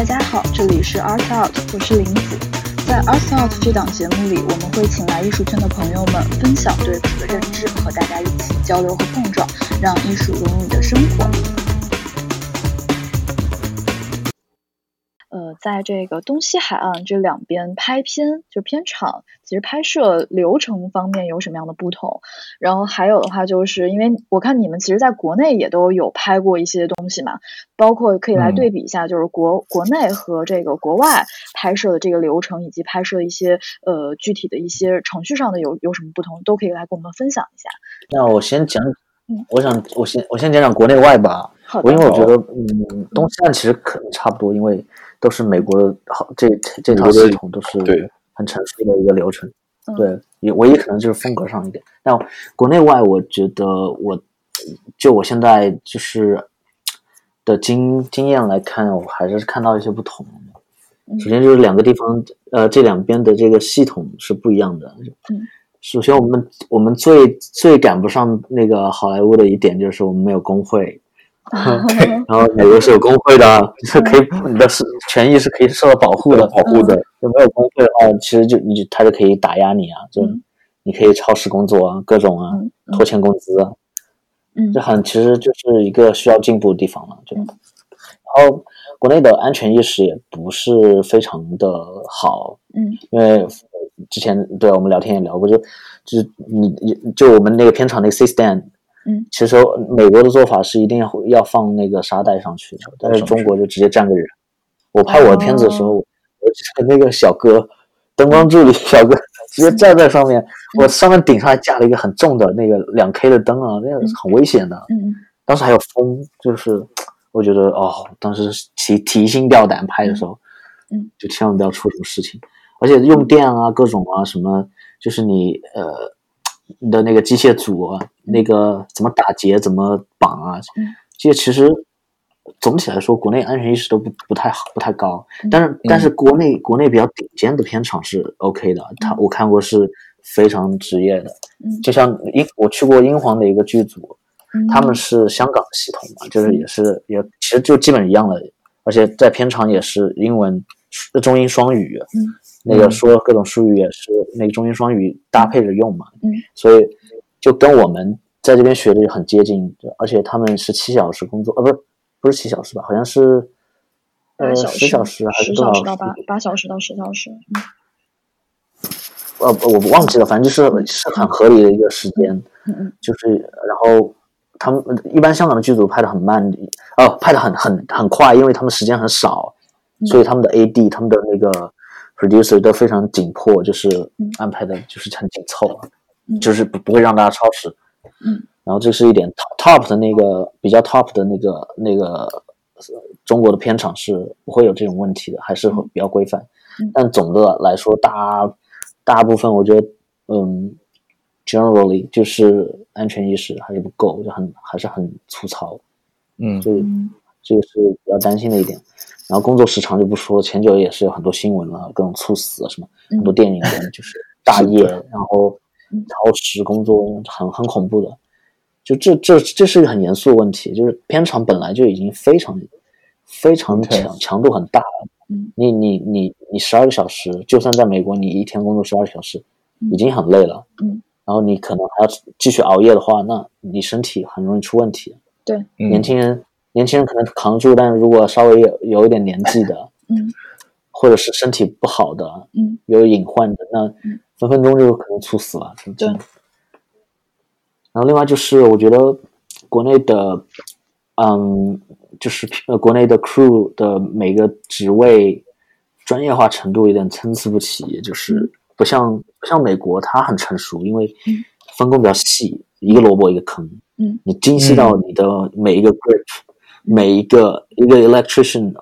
大家好，这里是 Art Out，我是林子。在 Art Out 这档节目里，我们会请来艺术圈的朋友们分享对此的认知，和大家一起交流和碰撞，让艺术融入你的生活。呃，在这个东西海岸这两边拍片，就片场，其实拍摄流程方面有什么样的不同？然后还有的话，就是因为我看你们其实在国内也都有拍过一些东西嘛，包括可以来对比一下，就是国国内和这个国外拍摄的这个流程，以及拍摄一些呃具体的一些程序上的有有什么不同，都可以来跟我们分享一下。那我先讲，我想我先我先讲讲国内外吧。好我因为我觉得，嗯，东西岸其实可能差不多，因为都是美国的好这这套系统都是对很成熟的一个流程。嗯对，也唯一可能就是风格上一点。但国内外，我觉得我就我现在就是的经经验来看，我还是看到一些不同首先就是两个地方，呃，这两边的这个系统是不一样的。嗯，首先我们我们最最赶不上那个好莱坞的一点就是我们没有工会。然后美国是有工会的，是可以你的是权益是可以受到保护的，保护的。就没有工会的话，其实就你就他就可以打压你啊，就嗯你可以超时工作啊，各种啊，拖欠工资啊，嗯这很其实就是一个需要进步的地方了。就嗯然后国内的安全意识也不是非常的好，嗯因为之前对我们聊天也聊过，就就是你你就我们那个片场那个 C stand。嗯，其实美国的做法是一定要要放那个沙袋上去的，但是中国就直接站个人。我拍我的片子的时候，我我那个小哥，灯光助理小哥直接站在上面，我上面顶上还架了一个很重的那个两 K 的灯啊，那个很危险的。嗯当时还有风，就是我觉得哦，当时提提心吊胆拍的时候，嗯，就千万不要出什么事情，而且用电啊，各种啊什么，就是你呃。你的那个机械组啊，那个怎么打结、怎么绑啊，嗯。这些其实总体来说，国内安全意识都不不太好，不太高。嗯。但是但是国内国内比较顶尖的片场是 OK 的，他我看过是非常职业的。嗯。就像英我去过英皇的一个剧组，嗯，他们是香港系统嘛，就是也是也其实就基本一样的，而且在片场也是英文中英双语，嗯那个说各种术语也是那个中英双语搭配着用嘛，嗯所以就跟我们在这边学的很接近，而且他们是七小时工作，呃，不是不是七小时吧，好像是呃十小时还是多少小时到八八小时到十小时。嗯呃，我忘记了，反正就是是很合理的一个时间，嗯嗯就是然后他们一般香港的剧组拍的很慢，哦，拍的很很很快，因为他们时间很少，嗯所以他们的 AD、他们的那个 producer 都非常紧迫，就是嗯。安排的就是很紧凑，嗯。就是不不会让大家超时。嗯，然后这是一点 top 的那个比较 top 的那个那个呃中国的片场是不会有这种问题的，还是会比较规范。嗯。但总的来说，大大部分我觉得，嗯，generally 就是安全意识还是不够，就很还是很粗糙，嗯。所以嗯这个是比较担心的一点。然后工作时长就不说了，前久也是有很多新闻了，各种猝死啊什么，嗯很多电影人就是大夜，然后嗯超时工作，很很恐怖的。就这这这是一个很严肃的问题，就是片场本来就已经非常非常强强度很大了。嗯你你你你十二个小时，就算在美国，你一天工作十二小时，嗯已经很累了。嗯，然后你可能还要继续熬夜的话，那你身体很容易出问题。对，嗯年轻人年轻人可能扛住，但是如果稍微有有一点年纪的，嗯或者是身体不好的，嗯。有隐患的，那嗯。分分钟就可能猝死了。真对然后另外就是，我觉得国内的，嗯，就是呃，国内的 crew 的每个职位专业化程度有点参差不齐，就是不像不像美国，它很成熟，因为嗯分工比较细，一个萝卜一个坑，嗯。你精细到你的每一个 grip，、每一个一个 electrician，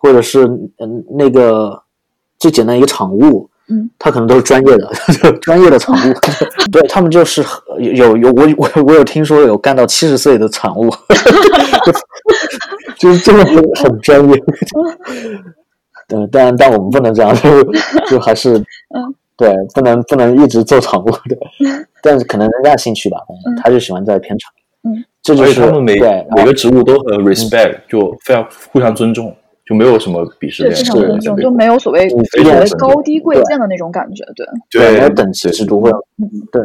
或者是嗯那个最简单一个场务，嗯，他可能都是专业的，专业的场务，对他们就是有有有我我我有听说有干到七十岁的场务，就是真的很很专业。对，但但我们不能这样，就就还是嗯。对，不能不能一直做场务的，但是可能人家兴趣吧，嗯。他就喜欢在片场，嗯，这就是他们每每个职务都很 respect，就非常互相尊重。就没有什么鄙视对，链，非常尊重，就没没有所谓嗯所谓对高低贵贱的那种感觉，对，对。没有等级制度会对，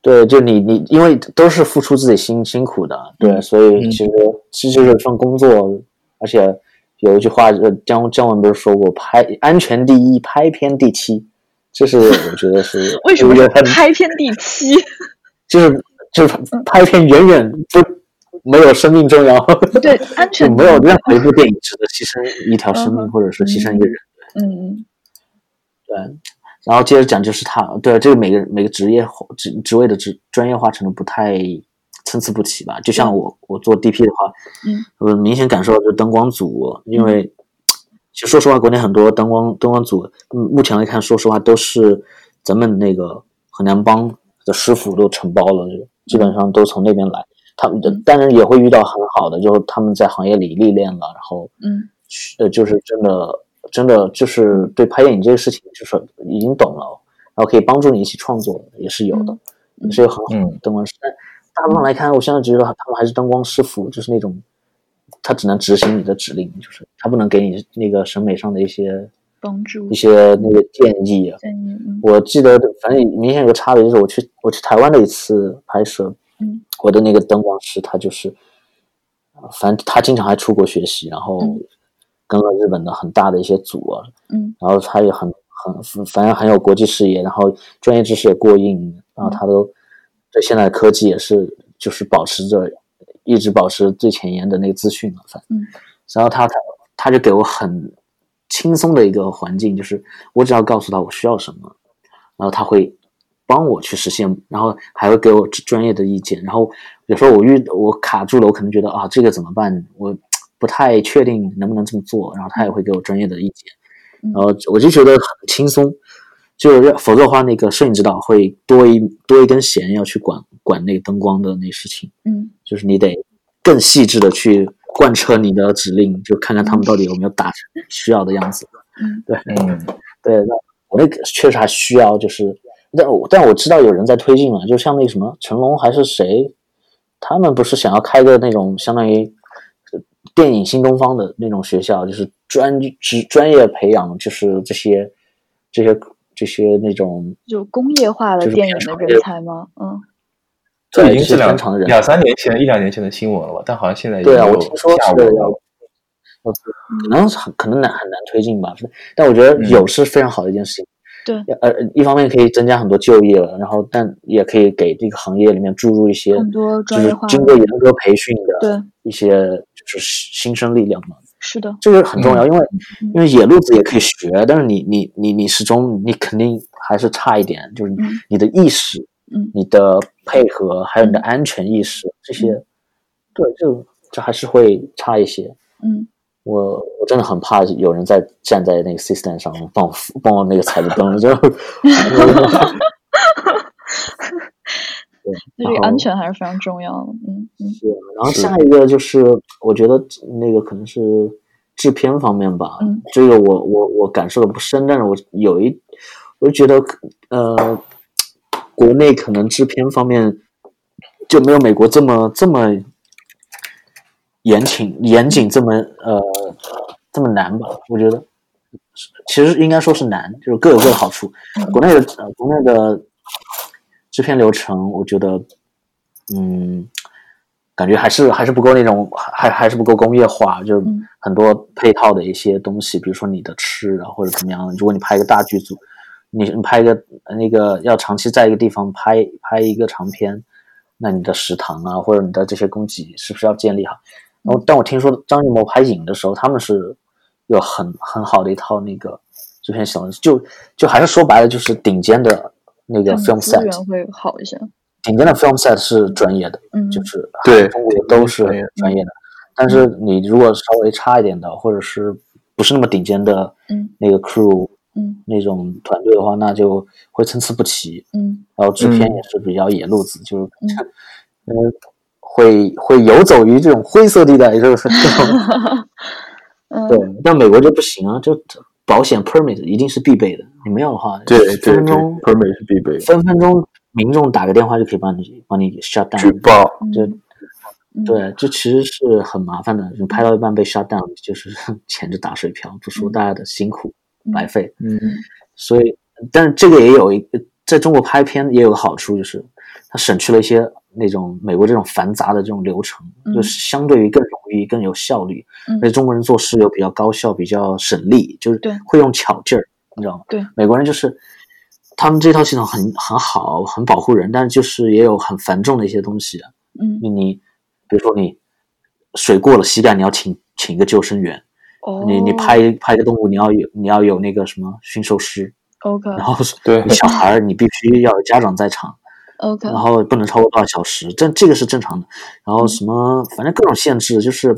对，就你你因为都是付出自己辛辛苦的，对，所以嗯。其实其实就是一份工作，而且有一句话，呃，姜姜文不是说过，拍安全第一，拍片第七，这是我觉得是为什么拍片第七？就是就是拍片远远不没有生命重要，对，安 就全没有任何一部电影值得牺牲一条生命或者是牺牲一个人。嗯嗯对，然后接着讲就是他，对这个每个每个职业职职位的职专业化程度不太参差不齐吧。就像我我做 DP 的话，嗯，我明显感受到就是灯光组，因为其实说实话，国内很多灯光灯光组，嗯，目前来看，说实话都是咱们那个河南帮的师傅都承包了，就基本上都从那边来。他们当然也会遇到很好的，就是他们在行业里历练了，然后嗯。呃，就是真的真的就是对拍电影这个事情，就是已经懂了，然后可以帮助你一起创作，也是有的，嗯。也是有很好的嗯灯光师。但大部分来看，我现在觉得他们还是灯光师傅，就是那种他只能执行你的指令，就是他不能给你那个审美上的一些帮助一些那个建议。建议，嗯。我记得反正明显有个差别，就是我去我去台湾的一次拍摄，嗯。我的那个灯光师他就是，呃反正他经常还出国学习，然后嗯。跟了日本的很大的一些组啊，嗯。然后他也很很反正很有国际视野，然后专业知识也过硬，然后他都对现在的科技也是就是保持着一直保持最前沿的那个资讯嘛，反正，嗯。然后他他他就给我很轻松的一个环境，就是我只要告诉他我需要什么，然后他会帮我去实现，然后还会给我专业的意见。然后有时候我遇我卡住了，我可能觉得啊这个怎么办？我不太确定能不能这么做，然后他也会给我专业的意见，嗯然后我就觉得很轻松。就要否则的话，那个摄影指导会多一多一根弦要去管管那个灯光的那事情，嗯就是你得更细致的去贯彻你的指令，就看看他们到底有没有达成需要的样子。嗯对，嗯对，那我那个确实还需要，就是，但我但我知道有人在推进嘛，就像那个什么成龙还是谁，他们不是想要开个那种相当于呃电影新东方的那种学校，就是专职专业培养，就是这些这些这些那种就工业化的电影的人才吗？嗯对这已经是两两三年前一两年前的新闻了吧？但好像现在已经对啊，我有听说是要文了。要可能很可能难很难推进吧，但我觉得有是非常好的一件事情。对，呃，一方面可以增加很多就业了，然后但也可以给这个行业里面注入一些很多就是专业化经过严格培训的一些就是新生力量嘛，是的，这个很重要，因为嗯因为野路子也可以学，但是你你你你始终你肯定还是差一点，就是嗯你的意识、嗯你的配合还有你的嗯安全意识这些，对，这这还是会差一些。嗯我我真的很怕有人在站在那个 system 上帮我帮我那个踩着灯，就 对这个安全还是非常重要的。嗯嗯是，然后下一个就是我觉得那个可能是制片方面吧，嗯这个我我我感受的不深，但是我有一我就觉得呃，国内可能制片方面就没有美国这么这么严谨严谨这么呃这么难吧？我觉得其实应该说是难，就是各有各的好处。嗯国内的呃国内的制片流程，我觉得嗯。感觉还是还是不够那种，还还是不够工业化，就嗯很多配套的一些东西，比如说你的吃啊或者怎么样。如果你拍一个大剧组，你你拍一个那个要长期在一个地方拍拍一个长片，那你的食堂啊或者你的这些供给是不是要建立好？然后，但我听说张艺谋拍影的时候，他们是有很很好的一套那个制片系统，就就还是说白了就是顶尖的那个 film set，源会好一些。顶尖的 film set 是专业的，嗯就是对中国都是专业专业的。但是你如果稍微差一点的，或者是不是那么顶尖的嗯那个 crew 嗯。那种团队的话，那就会参差不齐。嗯。然后制片嗯也是比较野路子，就是嗯。呃会会游走于这种灰色地带，就是这种。嗯，对。但美国就不行啊，就保险 permit 一定是必备的，你没有的话，对对对分分钟，permit 是必备。分分钟民众打个电话就可以帮你帮你 shut 举报，嗯就嗯。对，这其实是很麻烦的，就拍到一半被 shut down，就是 钱就打水漂，不说大家的辛苦。嗯白费。嗯所以，但是这个也有一个，在中国拍片也有个好处，就是它省去了一些那种美国这种繁杂的这种流程，嗯就是相对于更容易、更有效率。嗯而且中国人做事又比较高效、比较省力，就是对会用巧劲儿，你知道吗？对，美国人就是他们这套系统很很好，很保护人，但是就是也有很繁重的一些东西。嗯你你比如说你水过了膝盖，你要请请一个救生员。哦，你你拍拍一个动物，你要有你要有那个什么驯兽师，OK。然后 对。小孩儿你必须要有家长在场，OK，然后不能超过多少小时，这这个是正常的。然后什么反正各种限制，就是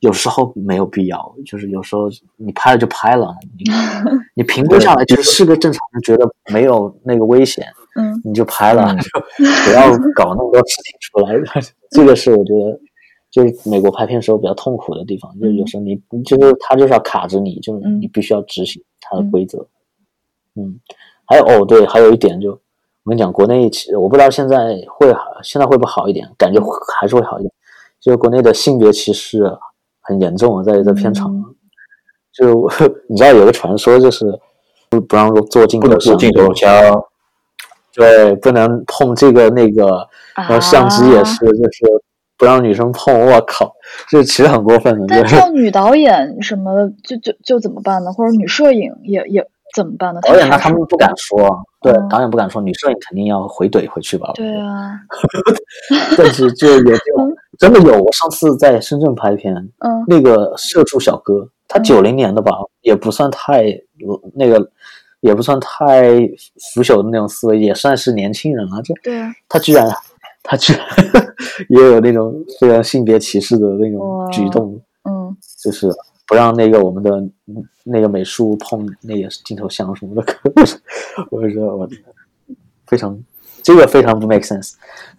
有时候没有必要，就是有时候你拍了就拍了，你 你评估下来就是是个正常人觉得没有那个危险，嗯。你就拍了，嗯。就不要搞那么多事情出来。这个是我觉得，就是美国拍片时候比较痛苦的地方，就是有时候你就是他就是要卡着你，就是嗯你必须要执行他的规则。嗯，还有哦，对，还有一点就我跟你讲，国内其实我不知道现在会好，现在会不会好一点？感觉还是会好一点。就是国内的性别歧视很严重啊，在在片场。嗯就 你知道有个传说，就是不不让做镜不能做头上，镜头枪，对，不能碰这个那个，然后相机也是，就是不让女生碰。我靠，这其实很过分的。但对这样女导演什么的，就就就怎么办呢？或者女摄影也也怎么办呢？导演那，他们不敢说，对，嗯导演不敢说，女摄影肯定要回怼回去吧。对啊，但是就有 这种真的有。我上次在深圳拍片，嗯那个社畜小哥，他嗯九零年的吧，也不算太那个，也不算太腐朽的那种思维，也算是年轻人了。这对啊，他居然，他居然也有那种非常性别歧视的那种举动，嗯就是不让那个我们的嗯那个美术碰那个镜头箱什么的。我就觉得我非常这个非常不 make sense，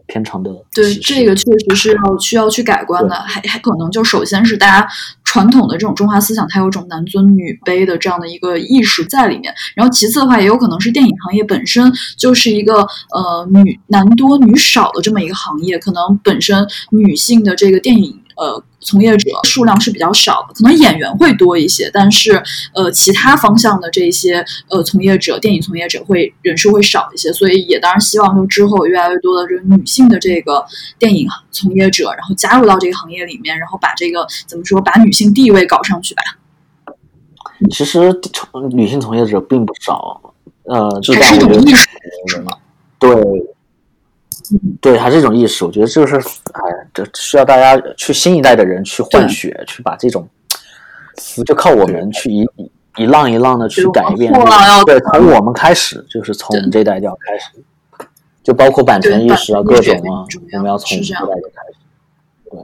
偏长的对，这个确实是要需要去改观的，还还可能就首先是大家传统的这种中华思想，它有一种男尊女卑的这样的一个意识在里面。然后其次的话，也有可能是电影行业本身就是一个呃女男多女少的这么一个行业，可能本身女性的这个电影呃从业者数量是比较少的，可能演员会多一些，但是呃其他方向的这些呃从业者，电影从业者会人数会少一些，所以也当然希望就之后越来越多的这个女性的这个电影从业者，然后加入到这个行业里面，然后把这个怎么说，把女性地位搞上去吧。其实从女性从业者并不少，呃，是还是一种意识，是吗？对，对，还是一种意识。我觉得这个是，哎，这需要大家去新一代的人去换血，去把这种，就靠我们去一一一浪一浪的去改变。对，从我们开始，就是从我们这一代就要开始，就包括版权意识啊，各种啊我们要从这代就开始。对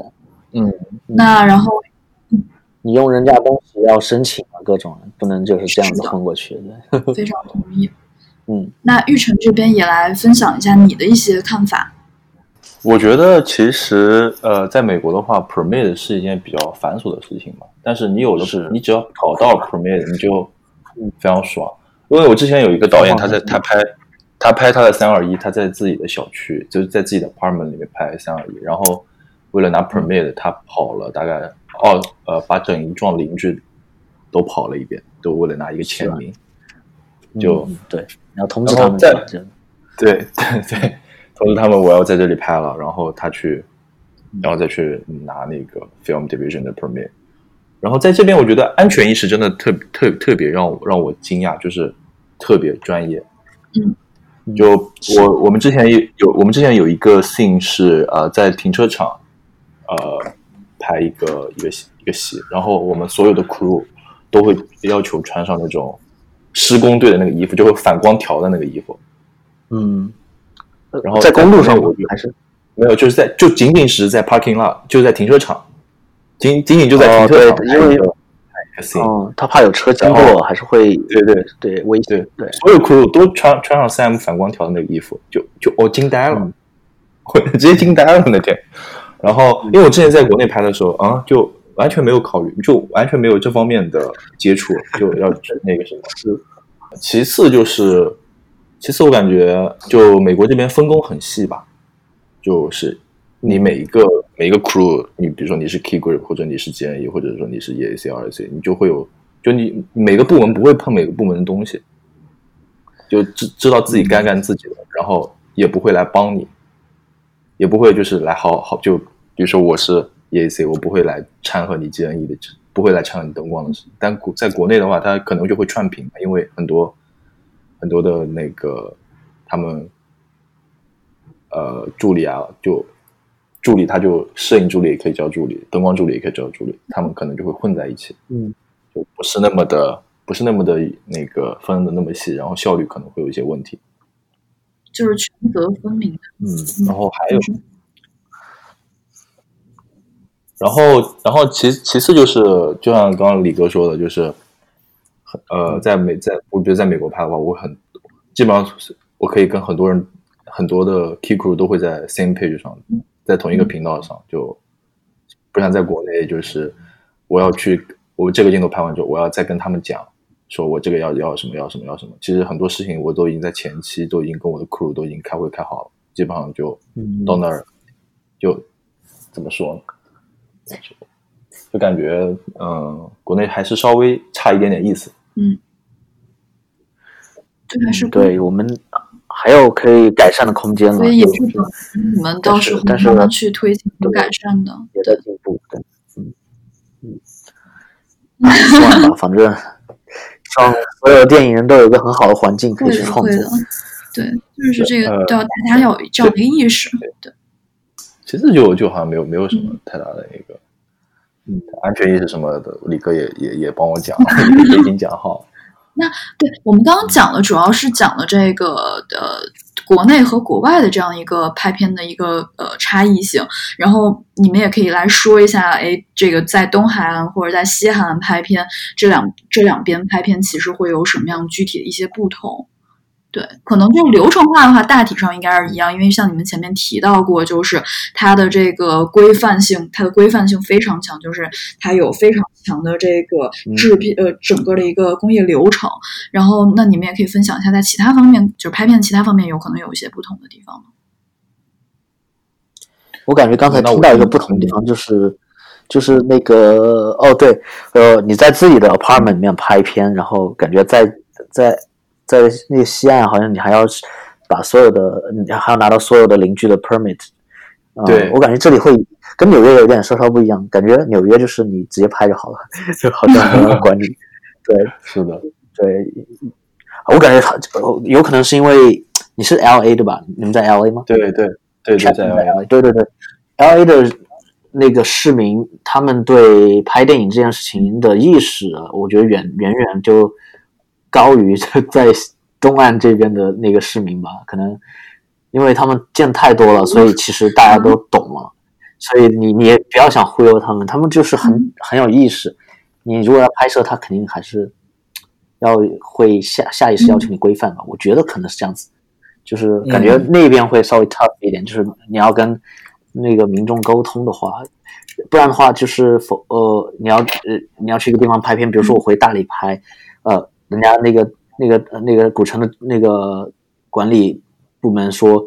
嗯，那然后你用人家东西要申请啊，各种不能就是这样子混过去的。非常同意。嗯，那玉成这边也来分享一下你的一些看法。我觉得其实呃，在美国的话，permit 是一件比较繁琐的事情嘛。但是你有了是，你只要考到 permit，你就非常爽。因为我之前有一个导演，他在他拍他拍他的三二一，他在自己的小区，就是在自己的 apartment 里面拍三二一，然后为了拿 permit，他跑了大概哦呃，把整一幢邻居都跑了一遍，都为了拿一个签名。就嗯对，你要通知他们然后再就对 对对，通知他们我要在这里拍了，然后他去，然后再去拿那个 film division 的 permit。然后在这边，我觉得安全意识真的特特特别让我让我惊讶，就是特别专业。嗯，就我我们之前也有我们之前有一个 scene 是呃在停车场呃拍一个一个戏一个戏，然后我们所有的 crew 都会要求穿上那种施工队的那个衣服，就会反光条的那个衣服。嗯，然后在公路上我还是没有，就是在就仅仅是在 parking lot，就是在停车场，仅仅仅就在哦停车场对因为。哦，他怕有车经然过，后还是会对对对危险对对所有 crew 都穿穿上 Sam 反光条的那个衣服，就就我惊呆了，嗯 我直接惊呆了那天。然后因为我之前在国内拍的时候啊，就完全没有考虑，就完全没有这方面的接触，就要那个什么。是，其次就是，其次我感觉就美国这边分工很细吧，就是你每一个每一个 crew，你比如说你是 key group，或者你是 GNE，或者说你是 EAC、RAC，你就会有，就你每个部门不会碰每个部门的东西，就知知道自己该干自己的，然后也不会来帮你，也不会就是来好好就比如说我是 EAC，我不会来掺和你 GNE 的，不会来掺和你灯光的事。但国在国内的话，它可能就会串屏，因为很多很多的那个他们呃助理啊，就助理他就摄影助理也可以叫助理，灯光助理也可以叫助理，他们可能就会混在一起，嗯，就不是那么的不是那么的那个分的那么细，然后效率可能会有一些问题。就是权责分明的。嗯，然后还有，然后然后其其次就是，就像刚刚李哥说的，就是，呃，在美在我觉得在美国拍的话，我很基本上是我可以跟很多人很多的 key crew 都会在 same page 上，在同一个频道上，就不像在国内，就是我要去我这个镜头拍完之后，我要再跟他们讲。说我这个要要什么要什么要什么，其实很多事情我都已经在前期都已经跟我的 crew 都已经开会开好了，基本上就到那儿就怎么说呢？就感觉嗯，国内还是稍微差一点点意思。嗯，对，还是不对我们还有可以改善的空间了。所以也就是等你们到时候但是慢慢去推进和改善的。也在进步，对，嗯嗯，啊希望吧，反正希望所有电影人都有一个很好的环境可以去创作对，就是这个要大家要有这样的意识。对，其实就就好像没有没有什么太大的那个嗯安全意识什么的，李哥也也也帮我讲，也已经讲好那。对我们刚刚讲的主要是讲了这个呃国内和国外的这样一个拍片的一个呃差异性，然后你们也可以来说一下，哎，这个在东海岸或者在西海岸拍片，这两这两边拍片其实会有什么样具体的一些不同？对，可能就是流程化的话，大体上应该是一样，因为像你们前面提到过，就是它的这个规范性，它的规范性非常强，就是它有非常强的这个制片、呃整个的一个工业流程。然后，那你们也可以分享一下，在其他方面，就是拍片其他方面，有可能有一些不同的地方吗？我感觉刚才听到一个不同的地方，就是就是那个哦，对，呃，你在自己的 apartment 里面拍片，然后感觉在在在那个西岸，好像你还要把所有的，你还要拿到所有的邻居的 permit。呃对我感觉这里会跟纽约有点稍稍不一样，感觉纽约就是你直接拍就好了，就好像没有管理。对是的，对，我感觉他呃有可能是因为你是 L A 对吧？你们在 L A 吗？对对对对，在 LA，对对对，L A 的那个市民，他们对拍电影这件事情的意识，我觉得远远远就高于 在东岸这边的那个市民吧。可能因为他们见太多了，所以其实大家都懂了。所以你你也不要想忽悠他们，他们就是很很有意识。你如果要拍摄，他肯定还是要会下下意识要求你规范吧。我觉得可能是这样子。就是感觉那边会稍微 tough 一点，就是你要跟那个民众沟通的话，不然的话就是否呃你要呃你要去一个地方拍片，比如说我回大理拍，呃人家那个那个呃那个古城的那个管理部门说，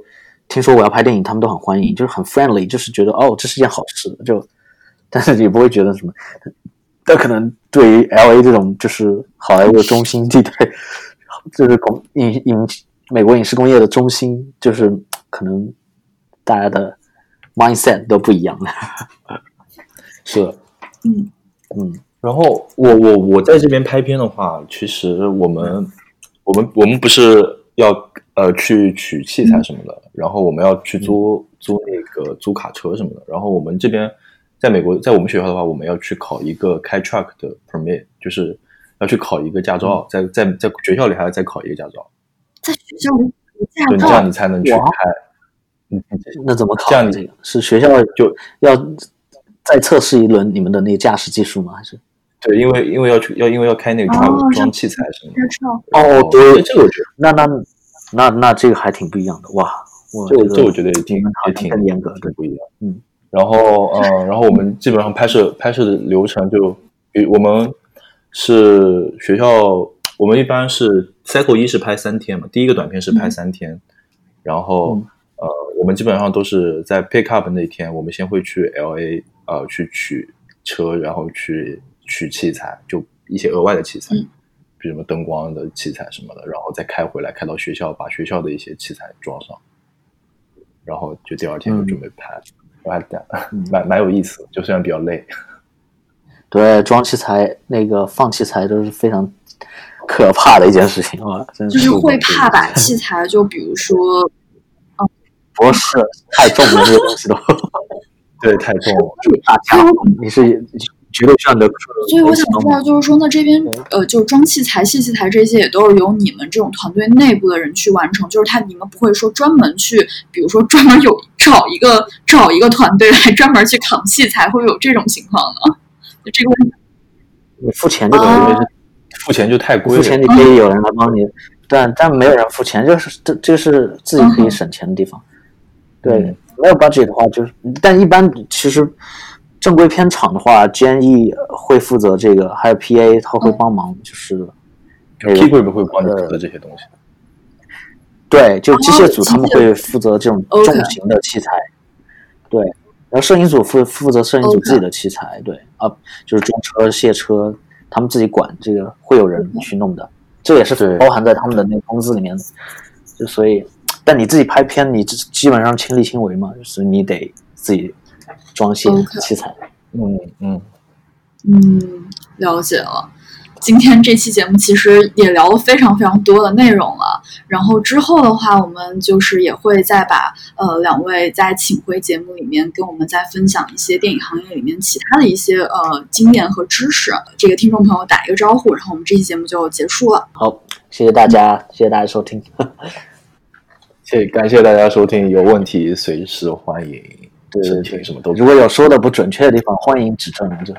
听说我要拍电影，他们都很欢迎，就是很 friendly，就是觉得哦这是件好事，就但是也不会觉得什么，但可能对于 L A 这种就是好莱坞的中心地带，就是工影影美国影视工业的中心，就是可能大家的 mindset 都不一样了。是的。嗯嗯然后我我我在这边拍片的话，其实我们我们我们不是要呃去取器材什么的，然后我们要去租租那个租卡车什么的。然后我们这边在美国，在我们学校的话，我们要去考一个开 truck 的 permit，就是要去考一个驾照，在在在学校里还要再考一个驾照，在学校里有驾就你这样你，才能去开。嗯，那怎么考？这样这个是学校就要再测试一轮你们的那个驾驶技术吗？还是？对，因为因为要去要因为要开那个哦 truck 是装器材什么的。哦，对，这个我觉得那那那那这个还挺不一样的哇！我这个这我觉得也挺也挺更严格，对不一样。嗯，然后嗯，然后我们基本上拍摄拍摄的流程就，比我们是学校，我们一般是 cycle 一是拍三天嘛，第一个短片是拍三天，然后、嗯呃，我们基本上都是在 pick up 那天，我们先会去 L A 呃去取车，然后去取器材，就一些额外的器材，嗯。比如什么灯光的器材什么的，然后再开回来，开到学校，把学校的一些器材装上，然后就第二天就准备拍，还蛮蛮有意思，就虽然比较累。对，装器材那个放器材都是非常可怕的一件事情啊，真就是会怕把器材，就比如说，不是太重了，这个东西都。对，太重了。你是绝对需要你的。所以我想知道，就是说，那这边呃，就装器材、卸器材这些，也都是由你们这种团队内部的人去完成。就是他，你们不会说专门去，比如说专门有找一个找一个团队来专门去扛器材，会有这种情况呢？就这个问题，你付钱就可以，啊付钱就太贵了。付钱你可以有人来帮你，但但没有人付钱，就是这这是自己可以省钱的地方。对，嗯没有 budget 的话，就是但一般其实正规片场的话，GNE 会负责这个，还有 PA 他会帮忙，就是那 P 个 grip 会帮你负责这些东西。对，就机械组哦他们会负责这种重型的器材，对，然后摄影组负负责摄影组自己的器材，对啊，就是装车、卸车，他们自己管，这个会有人去弄的，这也是包含在他们的那个工资里面的，就所以，但你自己拍片，你基基本上亲力亲为嘛，就是你得自己装卸 OK 器材，嗯嗯，嗯，了解了。今天这期节目其实也聊了非常非常多的内容了，然后之后的话，我们就是也会再把呃两位再请回节目里面，跟我们再分享一些电影行业里面其他的一些呃经验和知识。这个听众朋友打一个招呼，然后我们这期节目就结束了。好，谢谢大家，谢谢大家收听，谢感谢大家收听，有问题随时欢迎对申对对请，什么都如果有说的不准确的地方，欢迎指正，就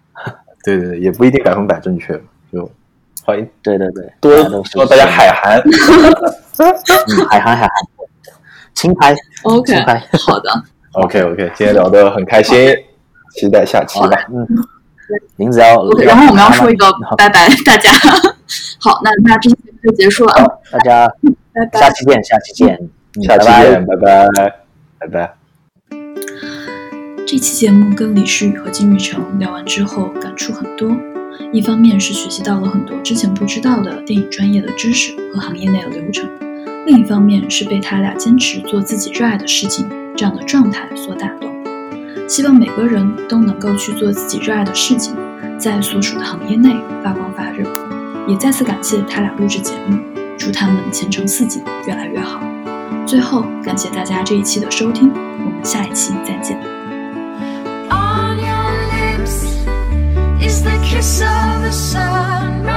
对对对，也不一定百分百正确，就欢迎对对对，多大家都是希望大家海涵。嗯海涵海涵，轻拍 OK，轻拍。好的，OK OK，今天聊得很开心，期待下期吧。嗯，名字要 OK，然后我们要说一个拜拜大家。好，那那这期节目就结束了，啊，大家拜拜下。期见，下期见，嗯下期拜拜见，拜拜，拜拜。这期节目跟李诗雨和金宇成聊完之后，感触很多。一方面是学习到了很多之前不知道的电影专业的知识和行业内的流程，另一方面是被他俩坚持做自己热爱的事情这样的状态所打动。希望每个人都能够去做自己热爱的事情，在所属的行业内发光发热。也再次感谢他俩录制节目，祝他们前程似锦，越来越好。最后，感谢大家这一期的收听，我们下一期再见。I saw the sun. No.